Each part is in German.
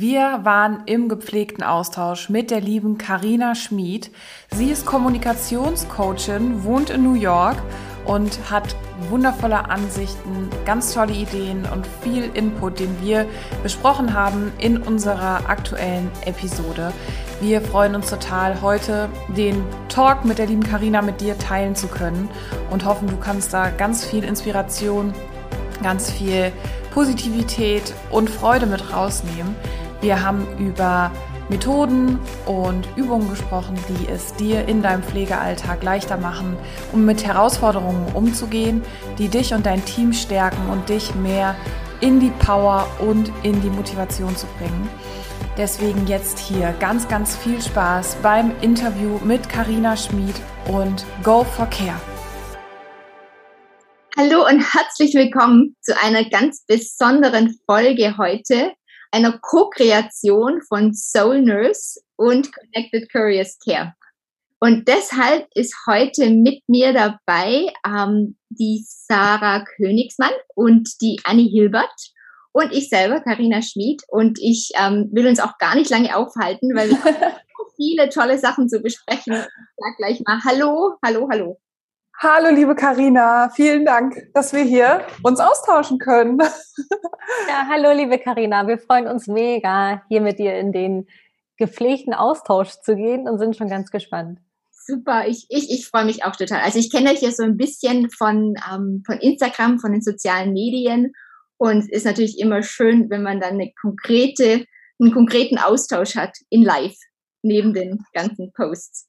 Wir waren im gepflegten Austausch mit der lieben Karina Schmid. Sie ist Kommunikationscoachin, wohnt in New York und hat wundervolle Ansichten, ganz tolle Ideen und viel Input, den wir besprochen haben in unserer aktuellen Episode. Wir freuen uns total, heute den Talk mit der lieben Karina mit dir teilen zu können und hoffen, du kannst da ganz viel Inspiration, ganz viel Positivität und Freude mit rausnehmen. Wir haben über Methoden und Übungen gesprochen, die es dir in deinem Pflegealltag leichter machen, um mit Herausforderungen umzugehen, die dich und dein Team stärken und dich mehr in die Power und in die Motivation zu bringen. Deswegen jetzt hier ganz, ganz viel Spaß beim Interview mit Karina Schmid und Go for Care. Hallo und herzlich willkommen zu einer ganz besonderen Folge heute, einer Co-Kreation von Soul Nurse und Connected Curious Care. Und deshalb ist heute mit mir dabei ähm, die Sarah Königsmann und die Annie Hilbert und ich selber, Karina Schmid. Und ich ähm, will uns auch gar nicht lange aufhalten, weil wir haben so viele tolle Sachen zu besprechen. Ich sag gleich mal Hallo, hallo, hallo. Hallo, liebe Karina, vielen Dank, dass wir hier uns austauschen können. Ja, hallo, liebe Karina, wir freuen uns mega, hier mit dir in den gepflegten Austausch zu gehen und sind schon ganz gespannt. Super, ich, ich, ich freue mich auch total. Also ich kenne euch ja so ein bisschen von, ähm, von Instagram, von den sozialen Medien und es ist natürlich immer schön, wenn man dann eine konkrete, einen konkreten Austausch hat in Live neben den ganzen Posts.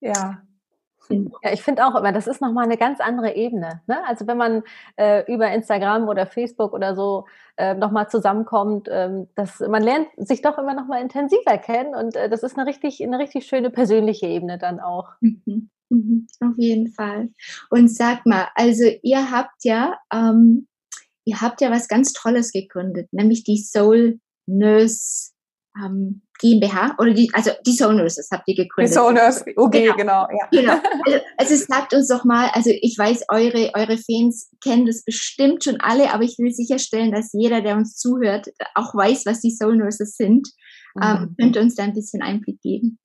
Ja, ja, ich finde auch immer, das ist nochmal eine ganz andere Ebene. Ne? Also wenn man äh, über Instagram oder Facebook oder so äh, nochmal zusammenkommt, ähm, das, man lernt sich doch immer nochmal intensiver kennen und äh, das ist eine richtig, eine richtig schöne persönliche Ebene dann auch. Mhm. Mhm. Auf jeden Fall. Und sag mal, also ihr habt ja, ähm, ihr habt ja was ganz Tolles gegründet, nämlich die Soul Nurse ähm, GmbH oder die, also die Soul Nurses habt ihr gegründet. Die Soul Nurse, okay, genau. genau, ja. genau. Also, also sagt uns doch mal, also ich weiß, eure, eure Fans kennen das bestimmt schon alle, aber ich will sicherstellen, dass jeder, der uns zuhört, auch weiß, was die Soul Nurses sind. Ähm, mhm. Ähm, könnt ihr uns da ein bisschen Einblick geben?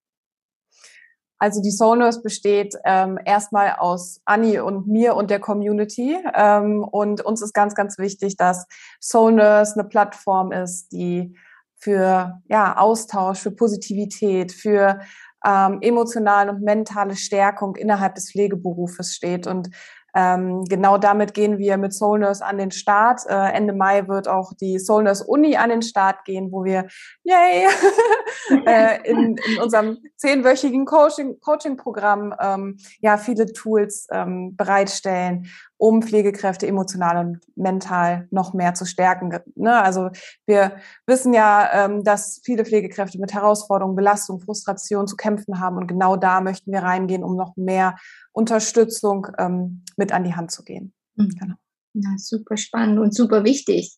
Also die Soul Nurse besteht ähm, erstmal aus Anni und mir und der Community. Ähm, und uns ist ganz, ganz wichtig, dass Soul Nurse eine Plattform ist, die für ja, Austausch, für Positivität, für ähm, emotionale und mentale Stärkung innerhalb des Pflegeberufes steht. Und ähm, genau damit gehen wir mit Soul Nurse an den Start. Äh, Ende Mai wird auch die Soul Nurse Uni an den Start gehen, wo wir, yay, äh, in, in unserem zehnwöchigen Coaching, Coaching-Programm ähm, ja viele Tools ähm, bereitstellen, um Pflegekräfte emotional und mental noch mehr zu stärken. Ne? Also wir wissen ja, ähm, dass viele Pflegekräfte mit Herausforderungen, Belastung, Frustration zu kämpfen haben und genau da möchten wir reingehen, um noch mehr Unterstützung ähm, mit an die Hand zu gehen. Mhm. Genau. Ja, super spannend und super wichtig,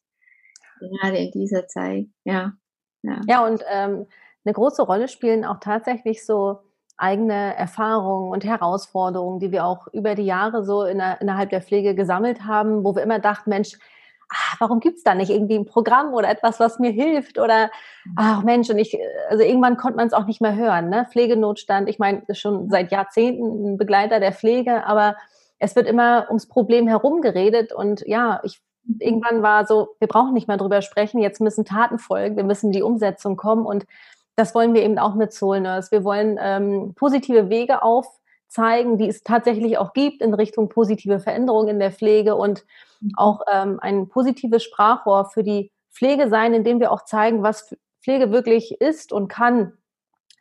gerade in dieser Zeit. Ja, ja. ja und ähm, eine große Rolle spielen auch tatsächlich so eigene Erfahrungen und Herausforderungen, die wir auch über die Jahre so in der, innerhalb der Pflege gesammelt haben, wo wir immer dachten, Mensch, ach, warum gibt es da nicht irgendwie ein Programm oder etwas, was mir hilft? Oder mhm. ach Mensch, und ich, also irgendwann konnte man es auch nicht mehr hören. Ne? Pflegenotstand, ich meine, schon seit Jahrzehnten ein Begleiter der Pflege, aber es wird immer ums Problem herum geredet und ja, ich mhm. irgendwann war so, wir brauchen nicht mehr drüber sprechen, jetzt müssen Taten folgen, wir müssen in die Umsetzung kommen und das wollen wir eben auch mit Soul Nurse. Wir wollen ähm, positive Wege aufzeigen, die es tatsächlich auch gibt in Richtung positive Veränderungen in der Pflege und mhm. auch ähm, ein positives Sprachrohr für die Pflege sein, indem wir auch zeigen, was Pflege wirklich ist und kann,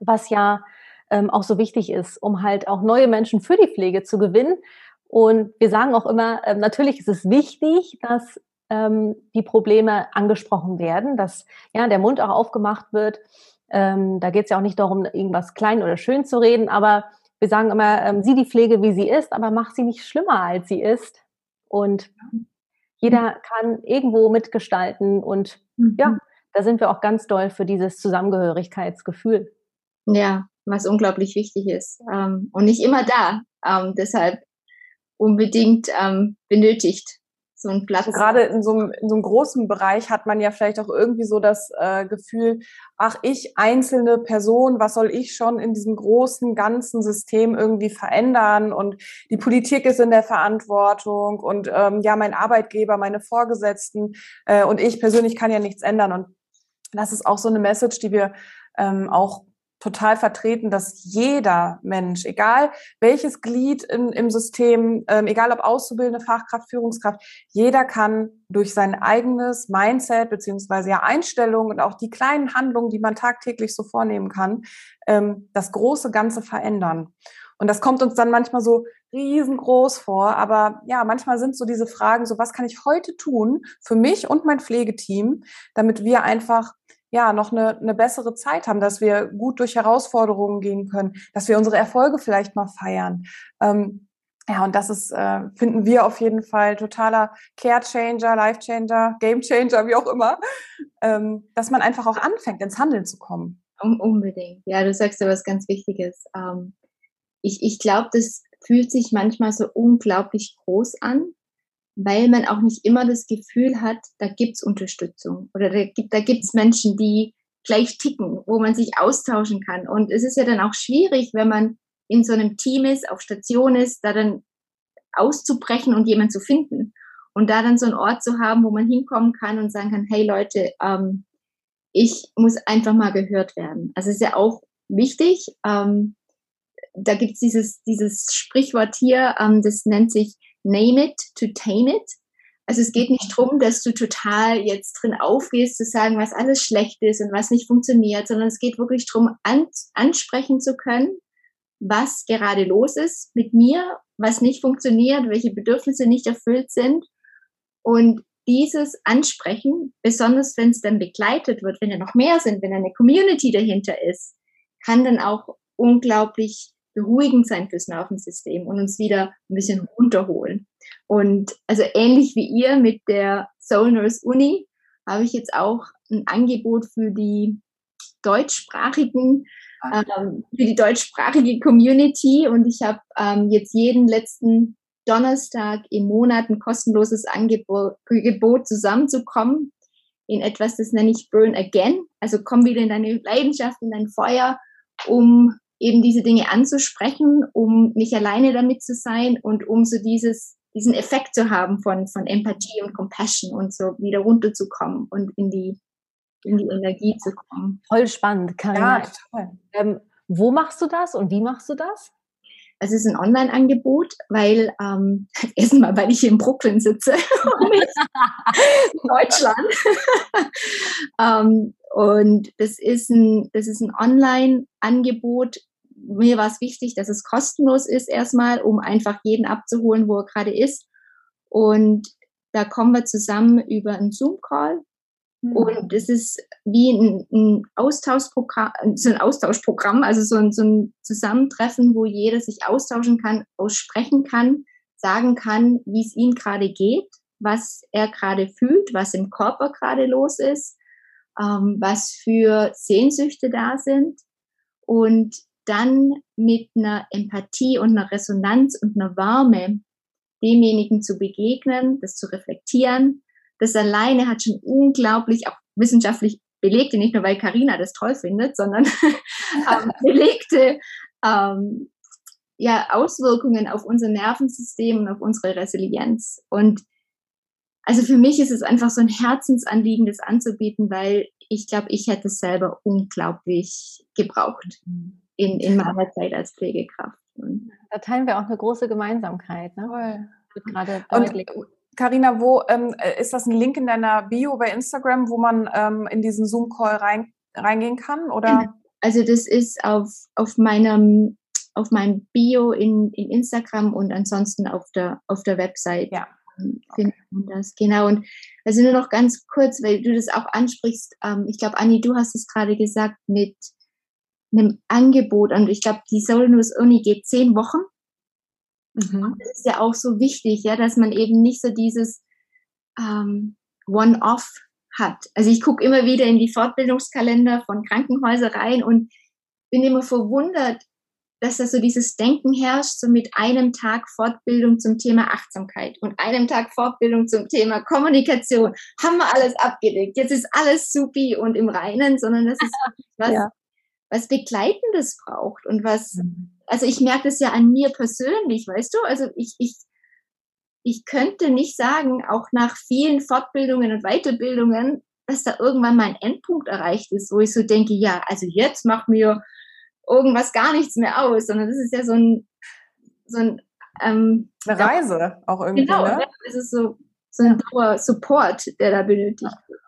was ja ähm, auch so wichtig ist, um halt auch neue Menschen für die Pflege zu gewinnen. Und wir sagen auch immer, ähm, natürlich ist es wichtig, dass ähm, die Probleme angesprochen werden, dass ja der Mund auch aufgemacht wird ähm, da geht es ja auch nicht darum, irgendwas klein oder schön zu reden, aber wir sagen immer, ähm, sieh die Pflege, wie sie ist, aber mach sie nicht schlimmer, als sie ist. Und jeder kann irgendwo mitgestalten und mhm. ja, da sind wir auch ganz doll für dieses Zusammengehörigkeitsgefühl. Ja, was unglaublich wichtig ist ähm, und nicht immer da. Ähm, deshalb unbedingt ähm, benötigt so ein Platz. Also gerade in so, einem, in so einem großen Bereich hat man ja vielleicht auch irgendwie so das äh, Gefühl, ach, ich einzelne Person, was soll ich schon in diesem großen, ganzen System irgendwie verändern? Und die Politik ist in der Verantwortung und ähm, ja, mein Arbeitgeber, meine Vorgesetzten äh, und ich persönlich kann ja nichts ändern. Und das ist auch so eine Message, die wir ähm, auch total vertreten, dass jeder Mensch, egal welches Glied in, im System, ähm, egal ob Auszubildende, Fachkraft, Führungskraft, jeder kann durch sein eigenes Mindset beziehungsweise ja Einstellung und auch die kleinen Handlungen, die man tagtäglich so vornehmen kann, ähm, das große Ganze verändern. Und das kommt uns dann manchmal so riesengroß vor, aber ja, manchmal sind so diese Fragen, so was kann ich heute tun für mich und mein Pflegeteam, damit wir einfach ja, noch eine, eine bessere Zeit haben, dass wir gut durch Herausforderungen gehen können, dass wir unsere Erfolge vielleicht mal feiern. Ähm, ja, und das ist, äh, finden wir auf jeden Fall totaler Care-Changer, Life-Changer, Game-Changer, wie auch immer, ähm, dass man einfach auch anfängt, ins Handeln zu kommen. unbedingt. Ja, du sagst ja was ganz Wichtiges. Ähm, ich ich glaube, das fühlt sich manchmal so unglaublich groß an, weil man auch nicht immer das Gefühl hat, da gibt's Unterstützung oder da gibt da gibt's Menschen, die gleich ticken, wo man sich austauschen kann. Und es ist ja dann auch schwierig, wenn man in so einem Team ist, auf Station ist, da dann auszubrechen und jemanden zu finden. Und da dann so einen Ort zu haben, wo man hinkommen kann und sagen kann, hey Leute, ähm, ich muss einfach mal gehört werden. Also ist ja auch wichtig. Ähm, da gibt's dieses, dieses Sprichwort hier, ähm, das nennt sich name it to tame it. Also es geht nicht darum, dass du total jetzt drin aufgehst, zu sagen, was alles schlecht ist und was nicht funktioniert, sondern es geht wirklich darum, an, ansprechen zu können, was gerade los ist mit mir, was nicht funktioniert, welche Bedürfnisse nicht erfüllt sind. Und dieses Ansprechen, besonders wenn es dann begleitet wird, wenn da noch mehr sind, wenn eine Community dahinter ist, kann dann auch unglaublich beruhigend sein fürs Nervensystem und uns wieder ein bisschen runterholen. Und also ähnlich wie ihr mit der Soul Nurse Uni habe ich jetzt auch ein Angebot für die deutschsprachigen, ähm, für die deutschsprachige Community und ich habe ähm, jetzt jeden letzten Donnerstag im Monat ein kostenloses Angebot, Angebot zusammenzukommen in etwas, das nenne ich Burn Again. Also komm wieder in deine Leidenschaft, in dein Feuer, um eben diese Dinge anzusprechen, um nicht alleine damit zu sein und um so dieses, diesen Effekt zu haben von, von Empathie und Compassion und so wieder runterzukommen und in die, in die Energie zu kommen. Voll spannend, Karina. Ja, total. Ähm, wo machst du das und wie machst du das? Es ist ein Online-Angebot, weil ähm, erstmal, weil ich hier in Brooklyn sitze in Deutschland. ähm, und das ist ein, das ist ein Online-Angebot, mir war es wichtig, dass es kostenlos ist erstmal, um einfach jeden abzuholen, wo er gerade ist. Und da kommen wir zusammen über einen Zoom-Call. Mhm. Und es ist wie ein, ein, Austauschprogramm, so ein Austauschprogramm, also so ein, so ein Zusammentreffen, wo jeder sich austauschen kann, aussprechen kann, sagen kann, wie es ihm gerade geht, was er gerade fühlt, was im Körper gerade los ist, ähm, was für Sehnsüchte da sind. Und dann mit einer Empathie und einer Resonanz und einer Warme demjenigen zu begegnen, das zu reflektieren. Das alleine hat schon unglaublich auch wissenschaftlich belegte, nicht nur weil Karina das toll findet, sondern ähm, belegte ähm, ja, Auswirkungen auf unser Nervensystem und auf unsere Resilienz. Und also für mich ist es einfach so ein Herzensanliegen, das anzubieten, weil ich glaube, ich hätte es selber unglaublich gebraucht. Mhm in, in meiner Zeit als Pflegekraft. Da teilen wir auch eine große Gemeinsamkeit. Ne? Wird gerade deutlich. Carina, wo ähm, ist das ein Link in deiner Bio bei Instagram, wo man ähm, in diesen Zoom-Call rein, reingehen kann? Oder? Also das ist auf, auf meinem auf meinem Bio in, in Instagram und ansonsten auf der auf der Website. Ja. Findet man das, genau. Und also nur noch ganz kurz, weil du das auch ansprichst. Ähm, ich glaube, Anni, du hast es gerade gesagt mit einem Angebot und ich glaube, die Soul News Uni geht zehn Wochen. Mhm. Das ist ja auch so wichtig, ja, dass man eben nicht so dieses ähm, One-Off hat. Also ich gucke immer wieder in die Fortbildungskalender von Krankenhäusern rein und bin immer verwundert, dass da so dieses Denken herrscht, so mit einem Tag Fortbildung zum Thema Achtsamkeit und einem Tag Fortbildung zum Thema Kommunikation. Haben wir alles abgedeckt. Jetzt ist alles supi und im Reinen, sondern das ist was, ja. Was Begleitendes braucht und was, mhm. also ich merke das ja an mir persönlich, weißt du? Also ich, ich, ich könnte nicht sagen, auch nach vielen Fortbildungen und Weiterbildungen, dass da irgendwann mal ein Endpunkt erreicht ist, wo ich so denke, ja, also jetzt macht mir irgendwas gar nichts mehr aus, sondern das ist ja so ein, so ein ähm, eine Reise ja, auch irgendwie. Genau, ne? es ist so, so ein Dauer Support, der da benötigt wird.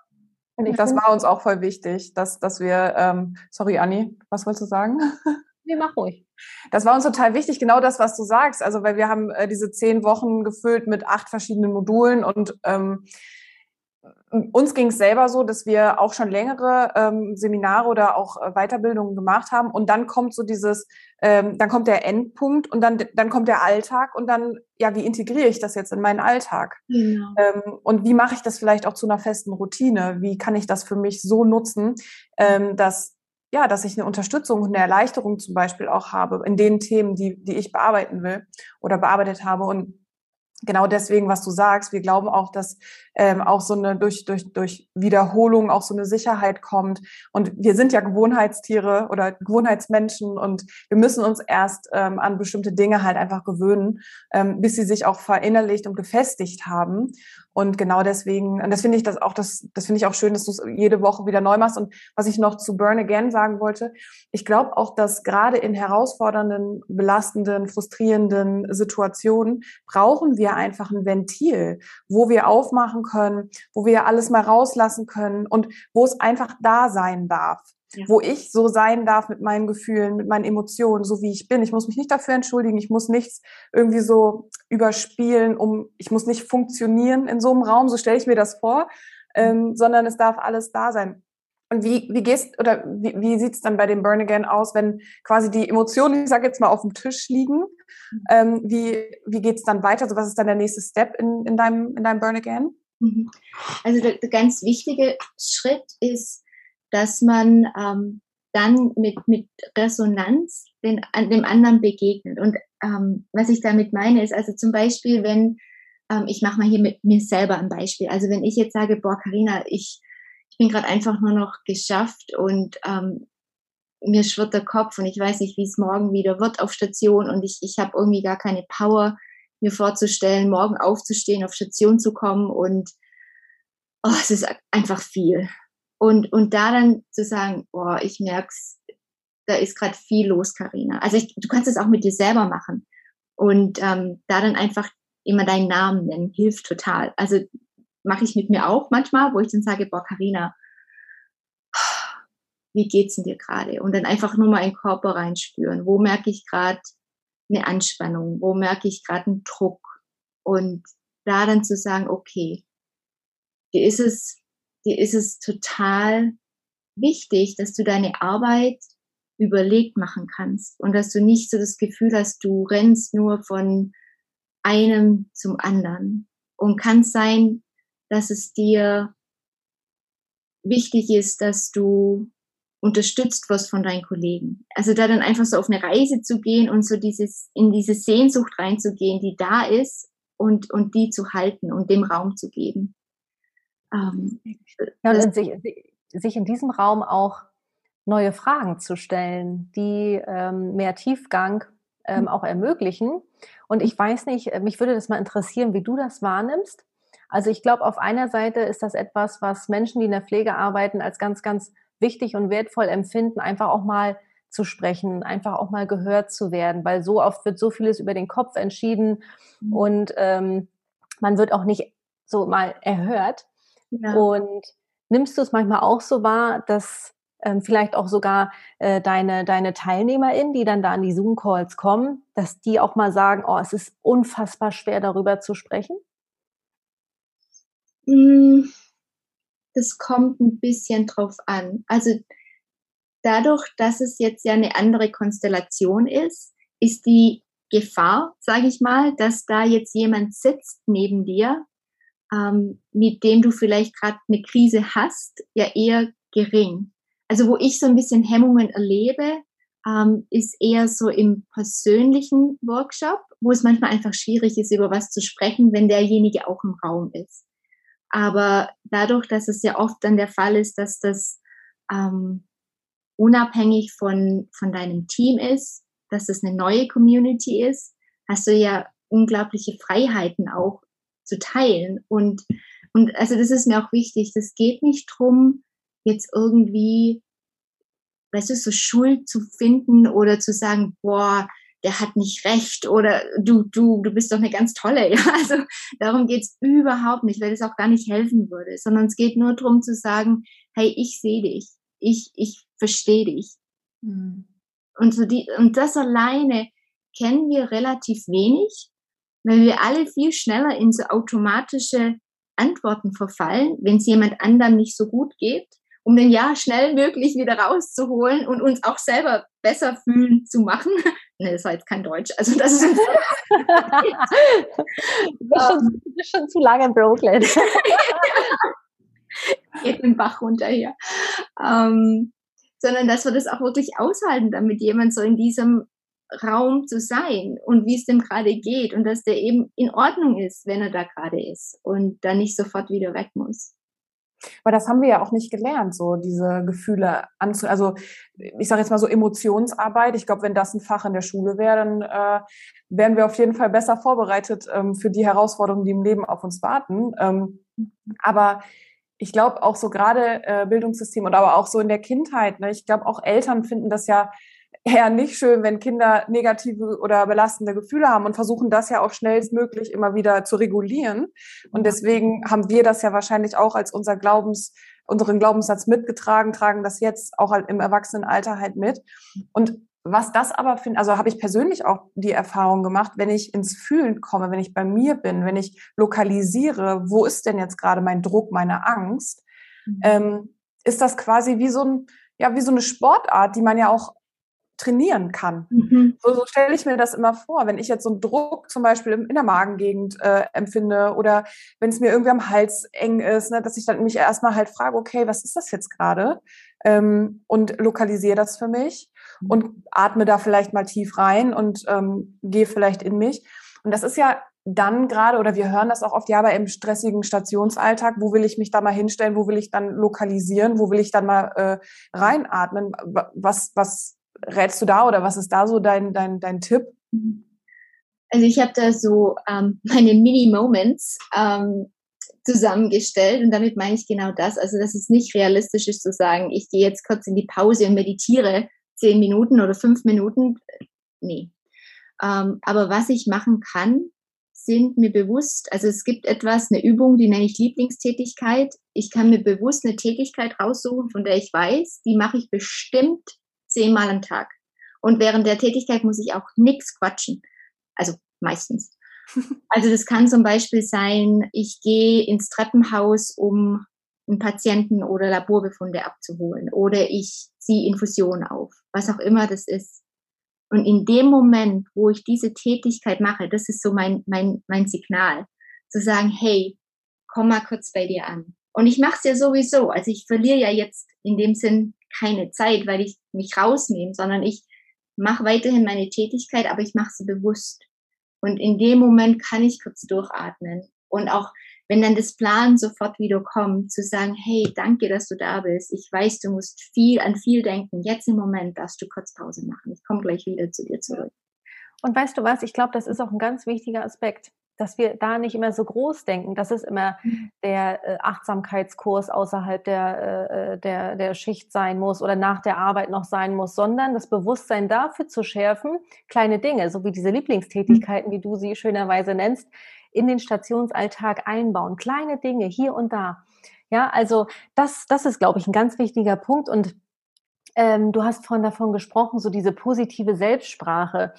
Das war uns auch voll wichtig, dass, dass wir, ähm, sorry Anni, was wolltest du sagen? Nee, mach ruhig. Das war uns total wichtig, genau das, was du sagst. Also, weil wir haben äh, diese zehn Wochen gefüllt mit acht verschiedenen Modulen und ähm, uns ging es selber so, dass wir auch schon längere ähm, Seminare oder auch äh, Weiterbildungen gemacht haben und dann kommt so dieses, ähm, dann kommt der Endpunkt und dann, dann kommt der Alltag und dann, ja, wie integriere ich das jetzt in meinen Alltag? Genau. Ähm, und wie mache ich das vielleicht auch zu einer festen Routine? Wie kann ich das für mich so nutzen, ähm, dass ja, dass ich eine Unterstützung und eine Erleichterung zum Beispiel auch habe in den Themen, die, die ich bearbeiten will oder bearbeitet habe. Und genau deswegen, was du sagst, wir glauben auch, dass ähm, auch so eine durch, durch, durch Wiederholung auch so eine Sicherheit kommt. Und wir sind ja Gewohnheitstiere oder Gewohnheitsmenschen und wir müssen uns erst ähm, an bestimmte Dinge halt einfach gewöhnen, ähm, bis sie sich auch verinnerlicht und gefestigt haben. Und genau deswegen, und das finde ich das auch, das, das finde ich auch schön, dass du es jede Woche wieder neu machst. Und was ich noch zu Burn Again sagen wollte, ich glaube auch, dass gerade in herausfordernden, belastenden, frustrierenden Situationen brauchen wir einfach ein Ventil, wo wir aufmachen können, wo wir alles mal rauslassen können und wo es einfach da sein darf. Ja. wo ich so sein darf mit meinen Gefühlen, mit meinen Emotionen, so wie ich bin. Ich muss mich nicht dafür entschuldigen, ich muss nichts irgendwie so überspielen, um, ich muss nicht funktionieren in so einem Raum, so stelle ich mir das vor, ähm, sondern es darf alles da sein. Und wie, wie gehst oder wie, wie sieht es dann bei dem Burn Again aus, wenn quasi die Emotionen, ich sage jetzt mal, auf dem Tisch liegen? Mhm. Ähm, wie wie geht es dann weiter? Also was ist dann der nächste Step in, in, deinem, in deinem Burn Again? Mhm. Also der, der ganz wichtige Schritt ist, dass man ähm, dann mit, mit Resonanz den, an dem anderen begegnet. Und ähm, was ich damit meine, ist also zum Beispiel, wenn, ähm, ich mache mal hier mit mir selber ein Beispiel, also wenn ich jetzt sage, boah, Karina, ich, ich bin gerade einfach nur noch geschafft und ähm, mir schwirrt der Kopf und ich weiß nicht, wie es morgen wieder wird auf Station und ich, ich habe irgendwie gar keine Power, mir vorzustellen, morgen aufzustehen, auf Station zu kommen und oh, es ist einfach viel. Und, und da dann zu sagen, boah, ich merk's, da ist gerade viel los, Karina. Also ich, du kannst es auch mit dir selber machen. Und ähm, da dann einfach immer deinen Namen nennen, hilft total. Also mache ich mit mir auch manchmal, wo ich dann sage, boah, Karina, wie geht's denn dir gerade? Und dann einfach nur mal in den Körper reinspüren. Wo merke ich gerade eine Anspannung? Wo merke ich gerade einen Druck? Und da dann zu sagen, okay, dir ist es, dir ist es total wichtig, dass du deine Arbeit überlegt machen kannst und dass du nicht so das Gefühl hast, du rennst nur von einem zum anderen. Und kann sein, dass es dir wichtig ist, dass du unterstützt wirst von deinen Kollegen. Also da dann einfach so auf eine Reise zu gehen und so dieses, in diese Sehnsucht reinzugehen, die da ist und, und die zu halten und dem Raum zu geben. Ähm, ja, und sich, sich in diesem Raum auch neue Fragen zu stellen, die ähm, mehr Tiefgang ähm, hm. auch ermöglichen. Und ich weiß nicht, äh, mich würde das mal interessieren, wie du das wahrnimmst. Also ich glaube, auf einer Seite ist das etwas, was Menschen, die in der Pflege arbeiten, als ganz, ganz wichtig und wertvoll empfinden, einfach auch mal zu sprechen, einfach auch mal gehört zu werden, weil so oft wird so vieles über den Kopf entschieden mhm. und ähm, man wird auch nicht so mal erhört. Ja. Und nimmst du es manchmal auch so wahr, dass ähm, vielleicht auch sogar äh, deine, deine TeilnehmerInnen, die dann da an die Zoom-Calls kommen, dass die auch mal sagen, oh, es ist unfassbar schwer, darüber zu sprechen? Hm, das kommt ein bisschen drauf an. Also dadurch, dass es jetzt ja eine andere Konstellation ist, ist die Gefahr, sage ich mal, dass da jetzt jemand sitzt neben dir, ähm, mit dem du vielleicht gerade eine Krise hast, ja eher gering. Also wo ich so ein bisschen Hemmungen erlebe, ähm, ist eher so im persönlichen Workshop, wo es manchmal einfach schwierig ist, über was zu sprechen, wenn derjenige auch im Raum ist. Aber dadurch, dass es ja oft dann der Fall ist, dass das ähm, unabhängig von, von deinem Team ist, dass es eine neue Community ist, hast du ja unglaubliche Freiheiten auch zu teilen. Und, und also das ist mir auch wichtig. Das geht nicht drum, jetzt irgendwie weißt du, so Schuld zu finden oder zu sagen, boah, der hat nicht recht oder du, du, du bist doch eine ganz tolle. Ja, also darum geht's überhaupt nicht, weil es auch gar nicht helfen würde, sondern es geht nur darum zu sagen, hey, ich sehe dich, ich, ich verstehe dich. Mhm. Und, so die, und das alleine kennen wir relativ wenig, weil wir alle viel schneller in so automatische Antworten verfallen, wenn es jemand anderem nicht so gut geht um den Ja schnell möglich wieder rauszuholen und uns auch selber besser fühlen zu machen. ne, das war jetzt kein Deutsch. Also das ist schon, schon zu lange in Brooklyn. Geht den Bach runter hier. Ähm, sondern dass wir das auch wirklich aushalten, damit jemand so in diesem Raum zu sein und wie es dem gerade geht und dass der eben in Ordnung ist, wenn er da gerade ist und dann nicht sofort wieder weg muss. Weil das haben wir ja auch nicht gelernt, so diese Gefühle anzu, also ich sage jetzt mal so Emotionsarbeit. Ich glaube, wenn das ein Fach in der Schule wäre, dann äh, wären wir auf jeden Fall besser vorbereitet ähm, für die Herausforderungen, die im Leben auf uns warten. Ähm, aber ich glaube auch so gerade äh, Bildungssystem und aber auch so in der Kindheit, ne, ich glaube auch Eltern finden das ja eher nicht schön, wenn Kinder negative oder belastende Gefühle haben und versuchen das ja auch schnellstmöglich immer wieder zu regulieren. Und deswegen haben wir das ja wahrscheinlich auch als unser Glaubens, unseren Glaubenssatz mitgetragen, tragen das jetzt auch halt im Erwachsenenalter halt mit. Und was das aber finde, also habe ich persönlich auch die Erfahrung gemacht, wenn ich ins Fühlen komme, wenn ich bei mir bin, wenn ich lokalisiere, wo ist denn jetzt gerade mein Druck, meine Angst, mhm. ähm, ist das quasi wie so ein, ja, wie so eine Sportart, die man ja auch trainieren kann. Mhm. So, so stelle ich mir das immer vor, wenn ich jetzt so einen Druck zum Beispiel in der Magengegend äh, empfinde oder wenn es mir irgendwie am Hals eng ist, ne, dass ich dann mich erstmal halt frage, okay, was ist das jetzt gerade? Ähm, und lokalisiere das für mich mhm. und atme da vielleicht mal tief rein und ähm, gehe vielleicht in mich. Und das ist ja dann gerade, oder wir hören das auch oft, ja, aber im stressigen Stationsalltag, wo will ich mich da mal hinstellen, wo will ich dann lokalisieren, wo will ich dann mal äh, reinatmen? Was, was rätst du da oder was ist da so dein, dein, dein Tipp? Also ich habe da so ähm, meine Mini-Moments ähm, zusammengestellt und damit meine ich genau das. Also dass es nicht realistisch ist zu sagen, ich gehe jetzt kurz in die Pause und meditiere zehn Minuten oder fünf Minuten. Nee. Ähm, aber was ich machen kann, sind mir bewusst, also es gibt etwas, eine Übung, die nenne ich Lieblingstätigkeit. Ich kann mir bewusst eine Tätigkeit raussuchen, von der ich weiß, die mache ich bestimmt zehnmal am Tag. Und während der Tätigkeit muss ich auch nichts quatschen. Also meistens. Also das kann zum Beispiel sein, ich gehe ins Treppenhaus, um einen Patienten oder Laborbefunde abzuholen. Oder ich ziehe Infusion auf. Was auch immer das ist. Und in dem Moment, wo ich diese Tätigkeit mache, das ist so mein, mein, mein Signal, zu sagen, hey, komm mal kurz bei dir an. Und ich mache es ja sowieso. Also ich verliere ja jetzt in dem Sinn keine Zeit, weil ich mich rausnehme, sondern ich mache weiterhin meine Tätigkeit, aber ich mache sie bewusst. Und in dem Moment kann ich kurz durchatmen. Und auch wenn dann das Plan sofort wieder kommt, zu sagen, hey, danke, dass du da bist. Ich weiß, du musst viel an viel denken. Jetzt im Moment darfst du kurz Pause machen. Ich komme gleich wieder zu dir zurück. Und weißt du was? Ich glaube, das ist auch ein ganz wichtiger Aspekt dass wir da nicht immer so groß denken. Das ist immer mhm. der äh, Achtsamkeitskurs außerhalb der, äh, äh, der, der Schicht sein muss oder nach der Arbeit noch sein muss, sondern das Bewusstsein dafür zu schärfen, kleine Dinge, so wie diese Lieblingstätigkeiten, wie du sie schönerweise nennst, in den Stationsalltag einbauen. Kleine Dinge hier und da. Ja, also das, das ist, glaube ich, ein ganz wichtiger Punkt. Und ähm, du hast vorhin davon gesprochen, so diese positive Selbstsprache.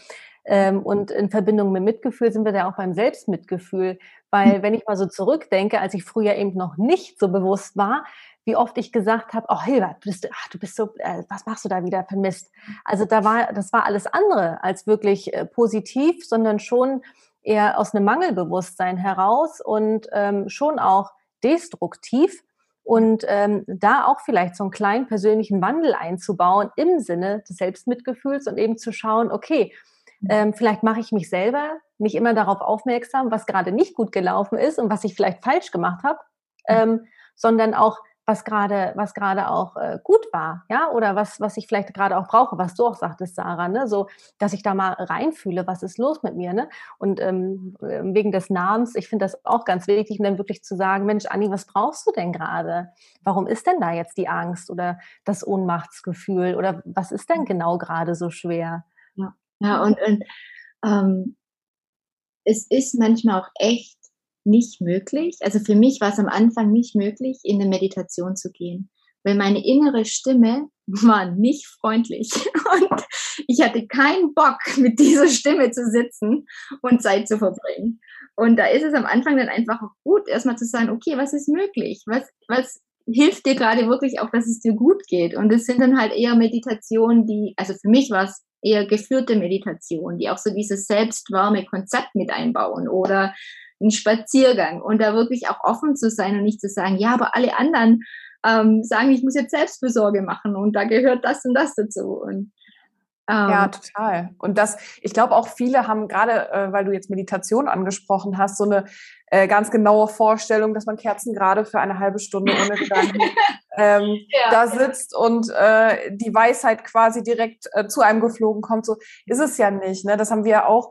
Ähm, und in Verbindung mit Mitgefühl sind wir da auch beim Selbstmitgefühl. Weil wenn ich mal so zurückdenke, als ich früher eben noch nicht so bewusst war, wie oft ich gesagt habe, oh Hilbert, du bist, ach, du bist so, äh, was machst du da wieder vermisst? Also da war, das war alles andere als wirklich äh, positiv, sondern schon eher aus einem Mangelbewusstsein heraus und ähm, schon auch destruktiv. und ähm, da auch vielleicht so einen kleinen persönlichen Wandel einzubauen im Sinne des Selbstmitgefühls und eben zu schauen, okay, ähm, vielleicht mache ich mich selber nicht immer darauf aufmerksam, was gerade nicht gut gelaufen ist und was ich vielleicht falsch gemacht habe, ähm, sondern auch was gerade was gerade auch äh, gut war, ja, oder was was ich vielleicht gerade auch brauche, was du auch sagtest, Sarah, ne, so, dass ich da mal reinfühle, was ist los mit mir, ne, und ähm, wegen des Namens, ich finde das auch ganz wichtig, und dann wirklich zu sagen, Mensch, Anni, was brauchst du denn gerade? Warum ist denn da jetzt die Angst oder das Ohnmachtsgefühl oder was ist denn genau gerade so schwer? Ja, und, und ähm, es ist manchmal auch echt nicht möglich. Also für mich war es am Anfang nicht möglich, in eine Meditation zu gehen, weil meine innere Stimme war nicht freundlich und ich hatte keinen Bock, mit dieser Stimme zu sitzen und Zeit zu verbringen. Und da ist es am Anfang dann einfach gut, erstmal zu sagen, okay, was ist möglich? Was, was hilft dir gerade wirklich auch, dass es dir gut geht? Und es sind dann halt eher Meditationen, die, also für mich war es eher geführte Meditationen, die auch so dieses selbstwarme Konzept mit einbauen oder einen Spaziergang und da wirklich auch offen zu sein und nicht zu sagen, ja, aber alle anderen ähm, sagen, ich muss jetzt Selbstbesorge machen und da gehört das und das dazu. Und ähm, ja, total. Und das, ich glaube auch viele haben gerade, äh, weil du jetzt Meditation angesprochen hast, so eine äh, ganz genaue Vorstellung, dass man Kerzen gerade für eine halbe Stunde ohne Gedanken ähm, ja. da sitzt und äh, die Weisheit quasi direkt äh, zu einem geflogen kommt. So ist es ja nicht. Ne? Das haben wir auch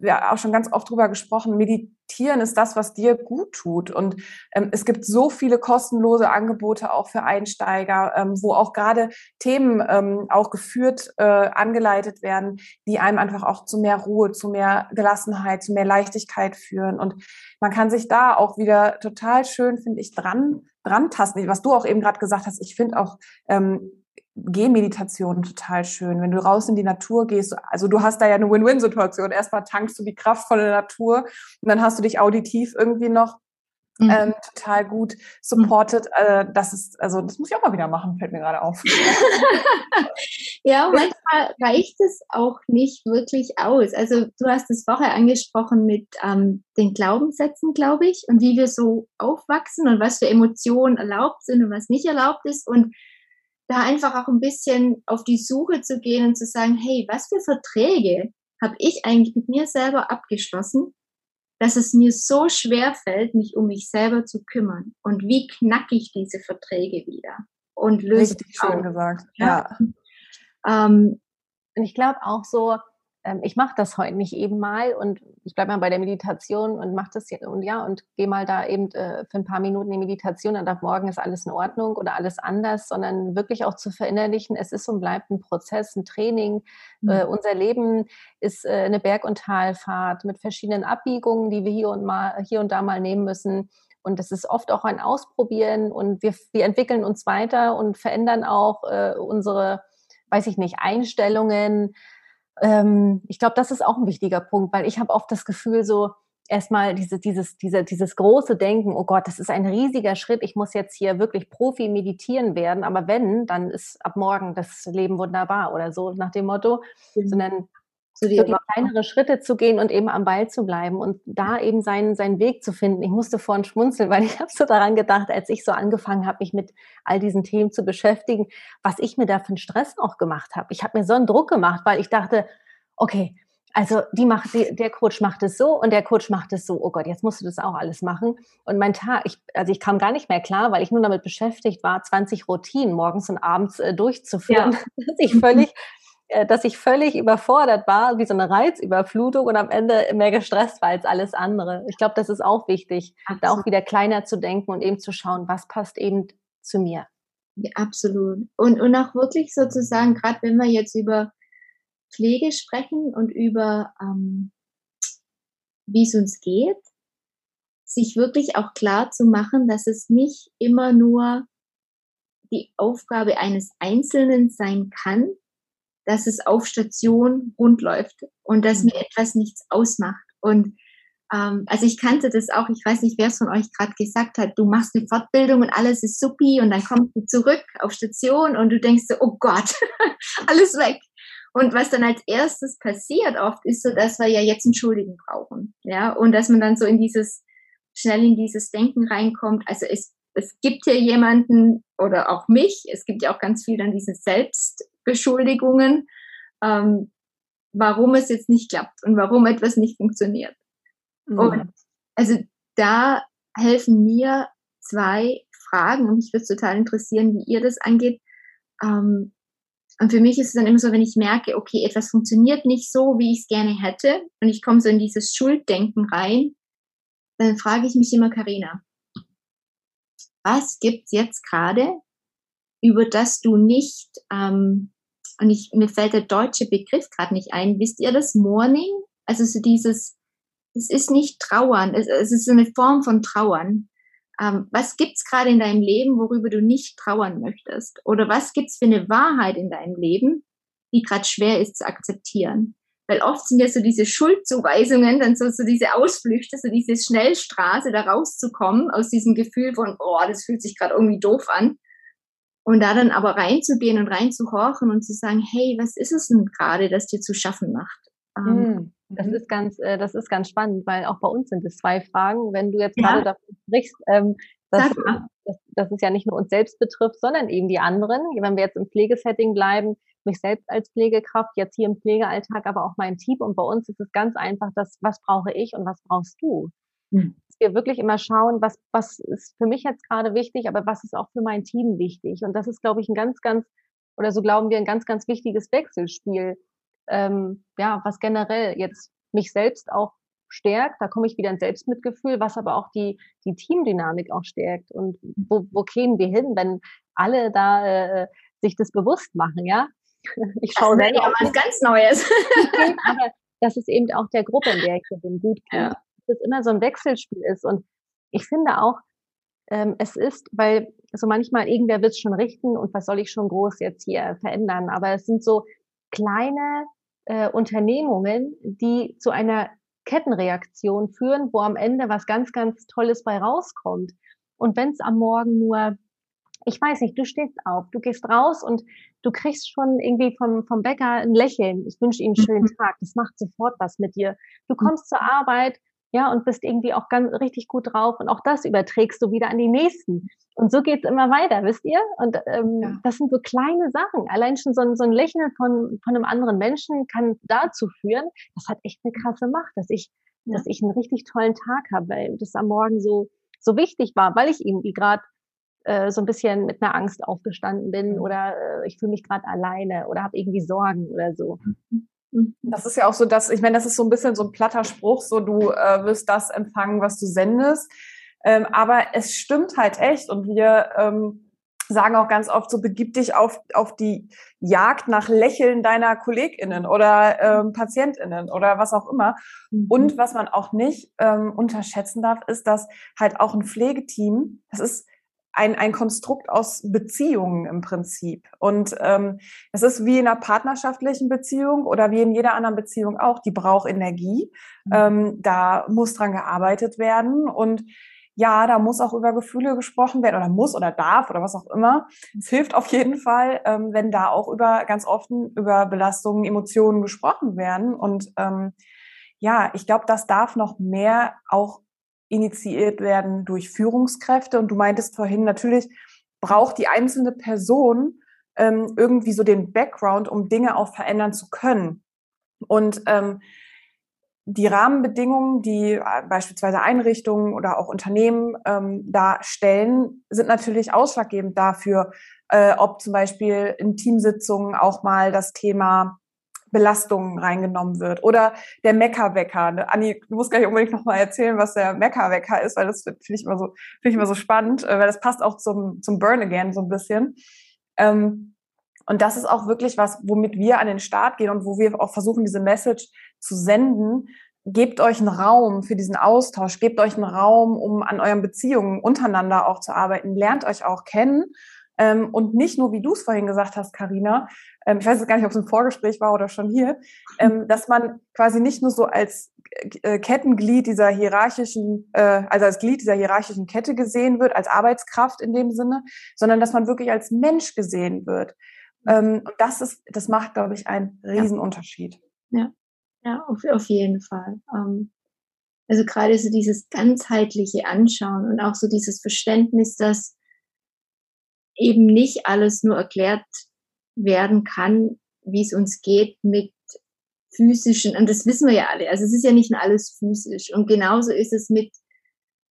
ja auch schon ganz oft drüber gesprochen, meditieren ist das, was dir gut tut. Und ähm, es gibt so viele kostenlose Angebote auch für Einsteiger, ähm, wo auch gerade Themen ähm, auch geführt, äh, angeleitet werden, die einem einfach auch zu mehr Ruhe, zu mehr Gelassenheit, zu mehr Leichtigkeit führen. Und man kann sich da auch wieder total schön, finde ich, dran, dran tasten. Was du auch eben gerade gesagt hast, ich finde auch, ähm, Gehmeditation total schön, wenn du raus in die Natur gehst. Also du hast da ja eine Win-Win-Situation. Erstmal tankst du die Kraft von der Natur und dann hast du dich auditiv irgendwie noch mhm. ähm, total gut supported. Äh, das ist, also das muss ich auch mal wieder machen, fällt mir gerade auf. ja, manchmal reicht es auch nicht wirklich aus. Also du hast es vorher angesprochen mit ähm, den Glaubenssätzen, glaube ich, und wie wir so aufwachsen und was für Emotionen erlaubt sind und was nicht erlaubt ist. Und da einfach auch ein bisschen auf die Suche zu gehen und zu sagen, hey, was für Verträge habe ich eigentlich mit mir selber abgeschlossen, dass es mir so schwer fällt, mich um mich selber zu kümmern. Und wie knacke ich diese Verträge wieder? Und löse Richtig schön gesagt. Ja. ja. Ähm, und ich glaube auch so, ähm, ich mache das heute nicht eben mal und ich bleibe mal bei der Meditation und mache das und ja und gehe mal da eben äh, für ein paar Minuten in die Meditation und ab morgen ist alles in Ordnung oder alles anders, sondern wirklich auch zu verinnerlichen, es ist und bleibt ein Prozess, ein Training. Mhm. Äh, unser Leben ist äh, eine Berg- und Talfahrt mit verschiedenen Abbiegungen, die wir hier und mal hier und da mal nehmen müssen. Und das ist oft auch ein Ausprobieren und wir, wir entwickeln uns weiter und verändern auch äh, unsere, weiß ich nicht, Einstellungen, ähm, ich glaube, das ist auch ein wichtiger Punkt, weil ich habe oft das Gefühl, so erstmal diese, dieses, diese, dieses große Denken, oh Gott, das ist ein riesiger Schritt, ich muss jetzt hier wirklich Profi meditieren werden, aber wenn, dann ist ab morgen das Leben wunderbar oder so nach dem Motto, mhm. sondern so die wirklich kleinere Schritte zu gehen und eben am Ball zu bleiben und da eben seinen, seinen Weg zu finden. Ich musste vorhin schmunzeln, weil ich habe so daran gedacht, als ich so angefangen habe, mich mit all diesen Themen zu beschäftigen, was ich mir da für einen Stress auch gemacht habe. Ich habe mir so einen Druck gemacht, weil ich dachte, okay, also die macht, die, der Coach macht es so und der Coach macht es so. Oh Gott, jetzt musst du das auch alles machen. Und mein Tag, ich, also ich kam gar nicht mehr klar, weil ich nur damit beschäftigt war, 20 Routinen morgens und abends äh, durchzuführen, ja. dass ich völlig dass ich völlig überfordert war, wie so eine Reizüberflutung und am Ende mehr gestresst war als alles andere. Ich glaube, das ist auch wichtig, absolut. da auch wieder kleiner zu denken und eben zu schauen, was passt eben zu mir. Ja, absolut. Und, und auch wirklich sozusagen, gerade wenn wir jetzt über Pflege sprechen und über, ähm, wie es uns geht, sich wirklich auch klar zu machen, dass es nicht immer nur die Aufgabe eines Einzelnen sein kann, dass es auf Station rund läuft und dass mhm. mir etwas nichts ausmacht. Und ähm, also ich kannte das auch, ich weiß nicht, wer es von euch gerade gesagt hat, du machst eine Fortbildung und alles ist supi und dann kommst du zurück auf Station und du denkst so, oh Gott, alles weg. Und was dann als erstes passiert oft ist so, dass wir ja jetzt einen Schuldigen brauchen. Ja, und dass man dann so in dieses, schnell in dieses Denken reinkommt. Also es es gibt hier jemanden oder auch mich, es gibt ja auch ganz viel dann diese Selbstbeschuldigungen, ähm, warum es jetzt nicht klappt und warum etwas nicht funktioniert. Mhm. Und also da helfen mir zwei Fragen und mich würde es total interessieren, wie ihr das angeht. Ähm, und für mich ist es dann immer so, wenn ich merke, okay, etwas funktioniert nicht so, wie ich es gerne hätte, und ich komme so in dieses Schulddenken rein, dann frage ich mich immer, Karina, was gibt's jetzt gerade, über das du nicht, ähm, und ich, mir fällt der deutsche Begriff gerade nicht ein, wisst ihr das Mourning? Also so dieses, es ist nicht Trauern, es, es ist eine Form von Trauern. Ähm, was gibt's gerade in deinem Leben, worüber du nicht trauern möchtest? Oder was gibt's für eine Wahrheit in deinem Leben, die gerade schwer ist zu akzeptieren? Weil oft sind ja so diese Schuldzuweisungen, dann so, so diese Ausflüchte, so diese Schnellstraße, da rauszukommen aus diesem Gefühl von, oh, das fühlt sich gerade irgendwie doof an. Und da dann aber reinzugehen und reinzuhorchen und zu sagen, hey, was ist es denn gerade, das dir zu schaffen macht? Ähm, das mhm. ist ganz, äh, das ist ganz spannend, weil auch bei uns sind es zwei Fragen. Wenn du jetzt ja. gerade davon sprichst, ähm, dass, dass, dass es ja nicht nur uns selbst betrifft, sondern eben die anderen. Wenn wir jetzt im Pflegesetting bleiben, mich selbst als Pflegekraft, jetzt hier im Pflegealltag, aber auch mein Team. Und bei uns ist es ganz einfach, dass was brauche ich und was brauchst du? Mhm. Dass wir wirklich immer schauen, was, was ist für mich jetzt gerade wichtig, aber was ist auch für mein Team wichtig? Und das ist, glaube ich, ein ganz, ganz, oder so glauben wir, ein ganz, ganz wichtiges Wechselspiel ähm, ja, was generell jetzt mich selbst auch stärkt, da komme ich wieder ins Selbstmitgefühl, was aber auch die, die Teamdynamik auch stärkt. Und wo, wo kämen wir hin, wenn alle da äh, sich das bewusst machen, ja? Ich schaue selber ja was ganz Neues. aber das ist eben auch der Gruppe, in der ich bin, gut kenne. Ja. Dass es immer so ein Wechselspiel ist. Und ich finde auch, ähm, es ist, weil so manchmal irgendwer wird es schon richten und was soll ich schon groß jetzt hier verändern. Aber es sind so kleine äh, Unternehmungen, die zu einer Kettenreaktion führen, wo am Ende was ganz, ganz Tolles bei rauskommt. Und wenn es am Morgen nur, ich weiß nicht, du stehst auf, du gehst raus und du kriegst schon irgendwie vom, vom Bäcker ein Lächeln. Ich wünsche ihm einen schönen mhm. Tag. Das macht sofort was mit dir. Du kommst zur Arbeit, ja, und bist irgendwie auch ganz richtig gut drauf und auch das überträgst du wieder an die nächsten. Und so geht's immer weiter, wisst ihr? Und ähm, ja. das sind so kleine Sachen. Allein schon so ein, so ein Lächeln von, von einem anderen Menschen kann dazu führen, das hat echt eine krasse Macht, dass ich, ja. dass ich einen richtig tollen Tag habe, weil das am Morgen so, so wichtig war, weil ich irgendwie gerade äh, so ein bisschen mit einer Angst aufgestanden bin oder äh, ich fühle mich gerade alleine oder habe irgendwie Sorgen oder so. Mhm. Mhm. Das ist ja auch so, dass, ich meine, das ist so ein bisschen so ein platter Spruch, so du äh, wirst das empfangen, was du sendest. Ähm, aber es stimmt halt echt und wir ähm, sagen auch ganz oft so, begib dich auf, auf die Jagd nach Lächeln deiner KollegInnen oder ähm, PatientInnen oder was auch immer. Mhm. Und was man auch nicht ähm, unterschätzen darf, ist, dass halt auch ein Pflegeteam, das ist ein, ein Konstrukt aus Beziehungen im Prinzip. Und ähm, es ist wie in einer partnerschaftlichen Beziehung oder wie in jeder anderen Beziehung auch, die braucht Energie. Mhm. Ähm, da muss dran gearbeitet werden. Und ja, da muss auch über Gefühle gesprochen werden oder muss oder darf oder was auch immer. Es hilft auf jeden Fall, ähm, wenn da auch über ganz offen über Belastungen, Emotionen gesprochen werden. Und ähm, ja, ich glaube, das darf noch mehr auch initiiert werden durch Führungskräfte. Und du meintest vorhin, natürlich braucht die einzelne Person ähm, irgendwie so den Background, um Dinge auch verändern zu können. Und ähm, die Rahmenbedingungen, die äh, beispielsweise Einrichtungen oder auch Unternehmen ähm, da stellen, sind natürlich ausschlaggebend dafür, äh, ob zum Beispiel in Teamsitzungen auch mal das Thema Belastungen reingenommen wird. Oder der Meckerwecker. Ne? Anni, du musst gleich unbedingt nochmal erzählen, was der Meckerwecker ist, weil das finde ich immer so, finde ich immer so spannend, äh, weil das passt auch zum, zum Burn Again so ein bisschen. Ähm, und das ist auch wirklich was, womit wir an den Start gehen und wo wir auch versuchen, diese Message zu senden. Gebt euch einen Raum für diesen Austausch, gebt euch einen Raum, um an euren Beziehungen untereinander auch zu arbeiten, lernt euch auch kennen ähm, und nicht nur, wie du es vorhin gesagt hast, Karina, ähm, ich weiß jetzt gar nicht, ob es ein Vorgespräch war oder schon hier, ähm, dass man quasi nicht nur so als äh, Kettenglied dieser hierarchischen, äh, also als Glied dieser hierarchischen Kette gesehen wird, als Arbeitskraft in dem Sinne, sondern dass man wirklich als Mensch gesehen wird. Ähm, und das ist, das macht, glaube ich, einen Riesenunterschied. Ja, ja, auf, auf jeden Fall. Ähm, Also gerade so dieses ganzheitliche Anschauen und auch so dieses Verständnis, dass eben nicht alles nur erklärt werden kann, wie es uns geht mit physischen, und das wissen wir ja alle, also es ist ja nicht alles physisch. Und genauso ist es mit,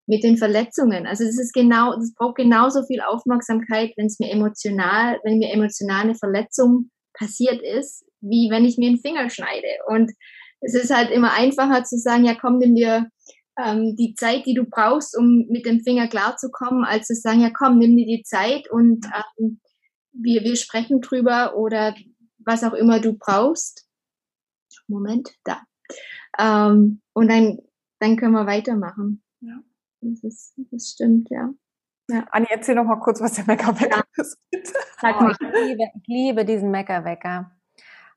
mit den Verletzungen. Also es ist genau, es braucht genauso viel Aufmerksamkeit, wenn es mir emotional, wenn mir emotional eine Verletzung passiert ist, wie wenn ich mir einen Finger schneide. Und es ist halt immer einfacher zu sagen, ja komm, nimm dir ähm, die Zeit, die du brauchst, um mit dem Finger klarzukommen, als zu sagen, ja komm, nimm dir die Zeit und ähm, wir, wir sprechen drüber oder was auch immer du brauchst. Moment, da. Ähm, und dann, dann können wir weitermachen. Ja. Das, ist, das stimmt, ja. ja. Anni, erzähl noch mal kurz, was der Meckerwecker ja. ist. Sag mal. Oh, ich, liebe, ich liebe diesen Meckerwecker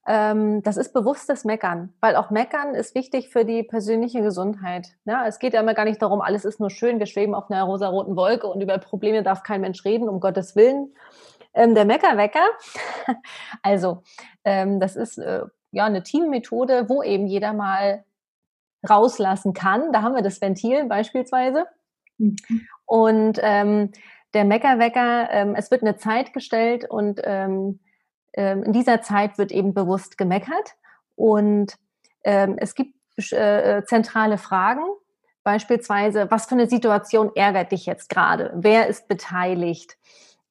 ähm, das ist bewusstes Meckern, weil auch Meckern ist wichtig für die persönliche Gesundheit. Ja, es geht ja immer gar nicht darum, alles ist nur schön, wir schweben auf einer rosaroten Wolke und über Probleme darf kein Mensch reden, um Gottes Willen. Ähm, der Meckerwecker, also ähm, das ist äh, ja eine Teammethode, wo eben jeder mal rauslassen kann. Da haben wir das Ventil beispielsweise. Mhm. Und ähm, der Meckerwecker, ähm, es wird eine Zeit gestellt und ähm, ähm, in dieser Zeit wird eben bewusst gemeckert und ähm, es gibt äh, zentrale Fragen, beispielsweise, was für eine Situation ärgert dich jetzt gerade? Wer ist beteiligt?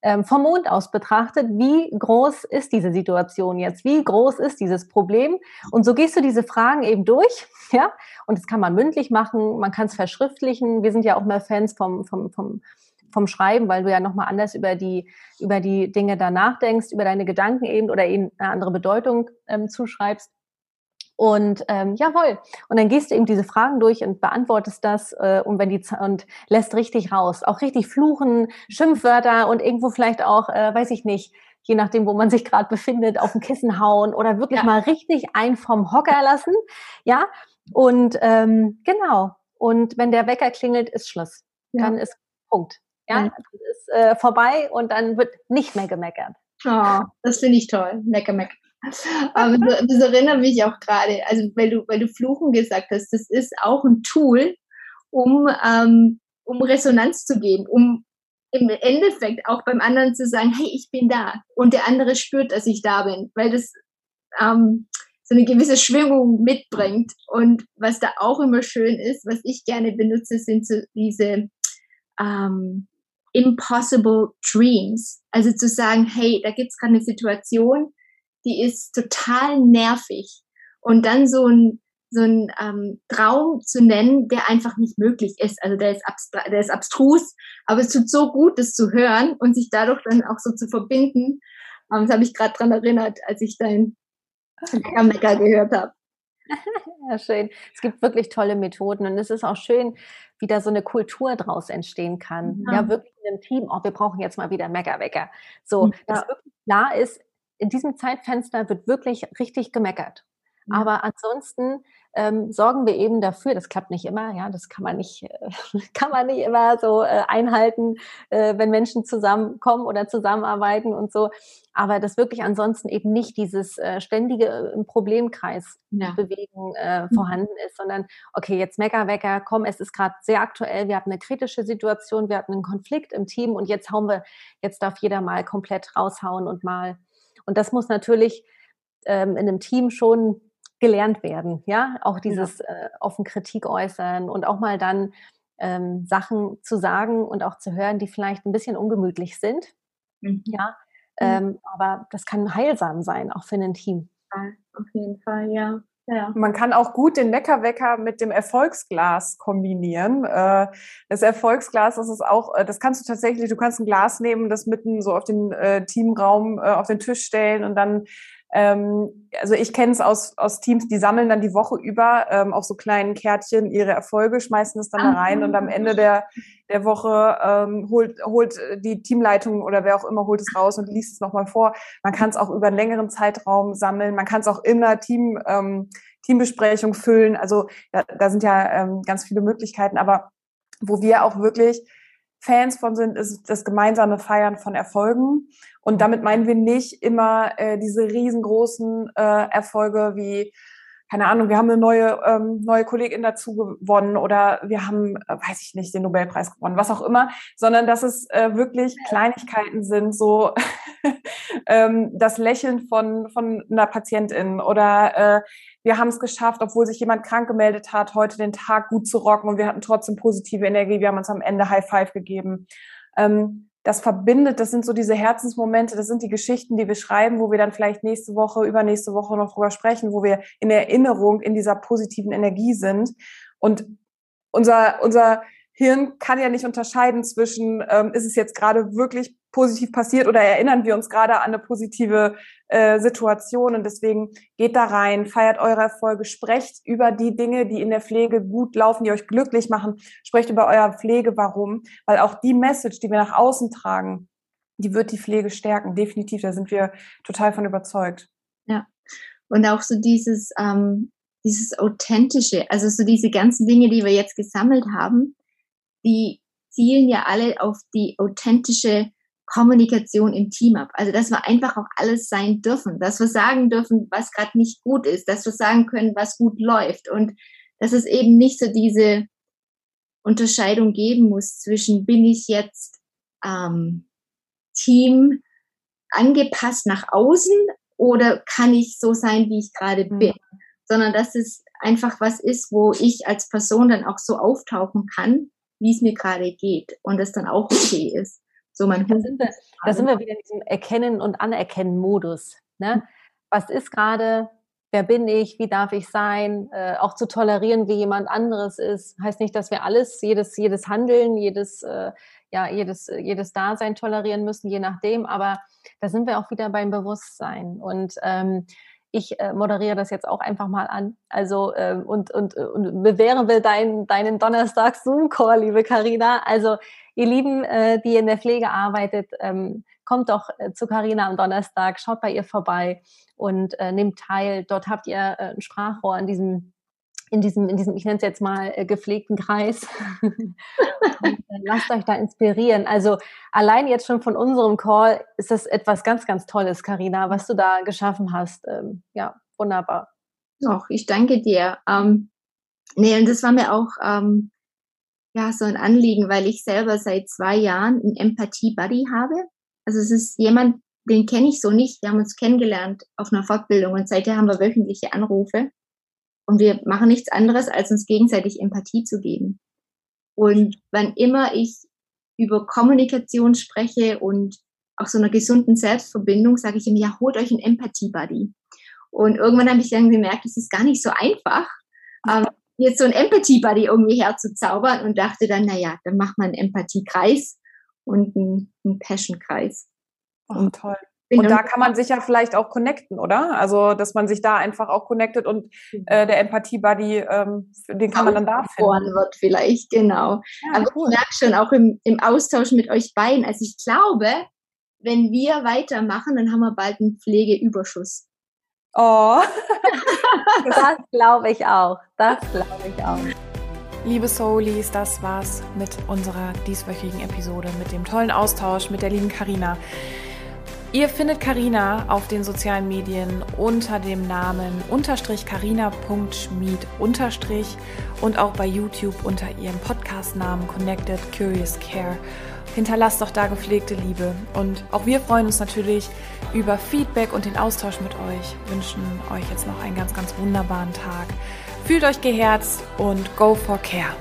Ähm, vom Mond aus betrachtet, wie groß ist diese Situation jetzt? Wie groß ist dieses Problem? Und so gehst du diese Fragen eben durch, ja? Und das kann man mündlich machen, man kann es verschriftlichen. Wir sind ja auch mehr Fans vom, vom, vom vom Schreiben, weil du ja nochmal anders über die, über die Dinge da nachdenkst, über deine Gedanken eben oder eben eine andere Bedeutung ähm, zuschreibst. Und ähm, jawohl. Und dann gehst du eben diese Fragen durch und beantwortest das äh, und wenn die und lässt richtig raus. Auch richtig fluchen, Schimpfwörter und irgendwo vielleicht auch, äh, weiß ich nicht, je nachdem, wo man sich gerade befindet, auf dem Kissen hauen oder wirklich ja. mal richtig ein vom Hocker lassen. Ja. Und ähm, genau. Und wenn der Wecker klingelt, ist Schluss. Ja. Dann ist Punkt. Ja, mhm. das ist äh, vorbei und dann wird nicht mehr gemeckert. Oh, das finde ich toll. Mecker, mecker. Aber das, das erinnert mich auch gerade, also weil du, weil du Fluchen gesagt hast, das ist auch ein Tool, um, ähm, um Resonanz zu geben, um im Endeffekt auch beim anderen zu sagen, hey, ich bin da. Und der andere spürt, dass ich da bin, weil das ähm, so eine gewisse Schwingung mitbringt. Und was da auch immer schön ist, was ich gerne benutze, sind so diese ähm, impossible dreams. Also zu sagen, hey, da gibt es gerade eine Situation, die ist total nervig. Und dann so ein, so ein ähm, Traum zu nennen, der einfach nicht möglich ist. Also der ist, der ist abstrus, aber es tut so gut, das zu hören und sich dadurch dann auch so zu verbinden. Ähm, das habe ich gerade dran erinnert, als ich dein Mecker gehört habe. Ja, schön. Es gibt wirklich tolle Methoden und es ist auch schön, wie da so eine Kultur draus entstehen kann. Ja, ja wirklich in einem Team, oh, wir brauchen jetzt mal wieder Meckerwecker. So, ja. dass wirklich klar ist, in diesem Zeitfenster wird wirklich richtig gemeckert. Aber ansonsten ähm, sorgen wir eben dafür, das klappt nicht immer, ja, das kann man nicht, äh, kann man nicht immer so äh, einhalten, äh, wenn Menschen zusammenkommen oder zusammenarbeiten und so. Aber dass wirklich ansonsten eben nicht dieses äh, ständige äh, im Problemkreis ja. bewegen äh, mhm. vorhanden ist, sondern okay, jetzt Mecker, Wecker, komm, es ist gerade sehr aktuell, wir hatten eine kritische Situation, wir hatten einen Konflikt im Team und jetzt hauen wir, jetzt darf jeder mal komplett raushauen und mal. Und das muss natürlich ähm, in einem Team schon gelernt werden. Ja, auch dieses ja. äh, offen Kritik äußern und auch mal dann ähm, Sachen zu sagen und auch zu hören, die vielleicht ein bisschen ungemütlich sind. Mhm. Ja, mhm. ähm, aber das kann heilsam sein, auch für ein Team. Ja, auf jeden Fall, ja. Ja. Man kann auch gut den Leckerwecker mit dem Erfolgsglas kombinieren. Äh, das Erfolgsglas, das ist auch, äh, das kannst du tatsächlich, du kannst ein Glas nehmen, das mitten so auf den äh, Teamraum, auf den Tisch stellen und dann ähm, also ich kenne es aus, aus Teams, die sammeln dann die Woche über ähm, auf so kleinen Kärtchen ihre Erfolge, schmeißen es dann da rein und am Ende der, der Woche ähm, holt, holt die Teamleitung oder wer auch immer holt es raus und liest es nochmal vor. Man kann es auch über einen längeren Zeitraum sammeln, man kann es auch in einer Team, ähm, Teambesprechung füllen. Also da, da sind ja ähm, ganz viele Möglichkeiten, aber wo wir auch wirklich Fans von sind, ist das gemeinsame Feiern von Erfolgen. Und damit meinen wir nicht immer äh, diese riesengroßen äh, Erfolge wie keine Ahnung, wir haben eine neue, ähm, neue Kollegin dazu gewonnen oder wir haben, äh, weiß ich nicht, den Nobelpreis gewonnen, was auch immer, sondern dass es äh, wirklich Kleinigkeiten sind, so ähm, das Lächeln von, von einer Patientin oder äh, wir haben es geschafft, obwohl sich jemand krank gemeldet hat, heute den Tag gut zu rocken und wir hatten trotzdem positive Energie, wir haben uns am Ende High Five gegeben. Ähm, das verbindet, das sind so diese Herzensmomente, das sind die Geschichten, die wir schreiben, wo wir dann vielleicht nächste Woche, übernächste Woche noch drüber sprechen, wo wir in Erinnerung in dieser positiven Energie sind. Und unser, unser Hirn kann ja nicht unterscheiden zwischen, ähm, ist es jetzt gerade wirklich positiv passiert oder erinnern wir uns gerade an eine positive äh, Situation. Und deswegen geht da rein, feiert eure Erfolge, sprecht über die Dinge, die in der Pflege gut laufen, die euch glücklich machen, sprecht über euer Pflege, warum, weil auch die Message, die wir nach außen tragen, die wird die Pflege stärken, definitiv, da sind wir total von überzeugt. Ja, und auch so dieses, ähm, dieses authentische, also so diese ganzen Dinge, die wir jetzt gesammelt haben, die zielen ja alle auf die authentische Kommunikation im Team ab. Also, dass wir einfach auch alles sein dürfen, dass wir sagen dürfen, was gerade nicht gut ist, dass wir sagen können, was gut läuft und dass es eben nicht so diese Unterscheidung geben muss zwischen bin ich jetzt ähm, Team angepasst nach außen oder kann ich so sein, wie ich gerade mhm. bin, sondern dass es einfach was ist, wo ich als Person dann auch so auftauchen kann, wie es mir gerade geht und es dann auch okay ist. So mein da sind, wir, da sind wir wieder in diesem Erkennen- und Anerkennen-Modus. Ne? Was ist gerade, wer bin ich, wie darf ich sein, äh, auch zu tolerieren, wie jemand anderes ist. Heißt nicht, dass wir alles, jedes, jedes Handeln, jedes, äh, ja, jedes, jedes Dasein tolerieren müssen, je nachdem, aber da sind wir auch wieder beim Bewusstsein. Und ähm, ich äh, moderiere das jetzt auch einfach mal an. Also äh, und, und, und bewähren will dein, deinen Donnerstag Zoom-Call, liebe Karina. Also ihr Lieben, äh, die in der Pflege arbeitet, ähm, kommt doch äh, zu Karina am Donnerstag, schaut bei ihr vorbei und äh, nehmt teil. Dort habt ihr äh, ein Sprachrohr in diesem in diesem, in diesem, ich nenne es jetzt mal äh, gepflegten Kreis. äh, lasst euch da inspirieren. Also allein jetzt schon von unserem Call ist das etwas ganz, ganz Tolles, Karina, was du da geschaffen hast. Ähm, ja, wunderbar. Doch, ich danke dir. Ähm, nee, und das war mir auch ähm, ja so ein Anliegen, weil ich selber seit zwei Jahren einen Empathie-Buddy habe. Also es ist jemand, den kenne ich so nicht. Wir haben uns kennengelernt auf einer Fortbildung und seither haben wir wöchentliche Anrufe. Und wir machen nichts anderes, als uns gegenseitig Empathie zu geben. Und wann immer ich über Kommunikation spreche und auch so einer gesunden Selbstverbindung, sage ich ihm, ja, holt euch einen Empathie-Buddy. Und irgendwann habe ich dann gemerkt, es ist gar nicht so einfach, ähm, jetzt so ein Empathie-Buddy irgendwie herzuzaubern und dachte dann, naja, dann macht man einen Empathie-Kreis und einen, einen Passion-Kreis. Oh, toll. Und da kann man sich ja vielleicht auch connecten, oder? Also, dass man sich da einfach auch connectet und mhm. äh, der Empathie-Buddy, ähm, den kann man dann da finden. wird vielleicht, genau. Ja, Aber cool. ich merke schon auch im, im Austausch mit euch beiden, also ich glaube, wenn wir weitermachen, dann haben wir bald einen Pflegeüberschuss. Oh. das glaube ich auch. Das glaube ich auch. Liebe Soulies, das war's mit unserer dieswöchigen Episode, mit dem tollen Austausch mit der lieben Karina. Ihr findet Karina auf den sozialen Medien unter dem Namen unterstrich carina.schmied unterstrich und auch bei YouTube unter ihrem Podcastnamen Connected Curious Care. Hinterlasst doch da gepflegte Liebe und auch wir freuen uns natürlich über Feedback und den Austausch mit euch. Wünschen euch jetzt noch einen ganz, ganz wunderbaren Tag. Fühlt euch geherzt und go for care.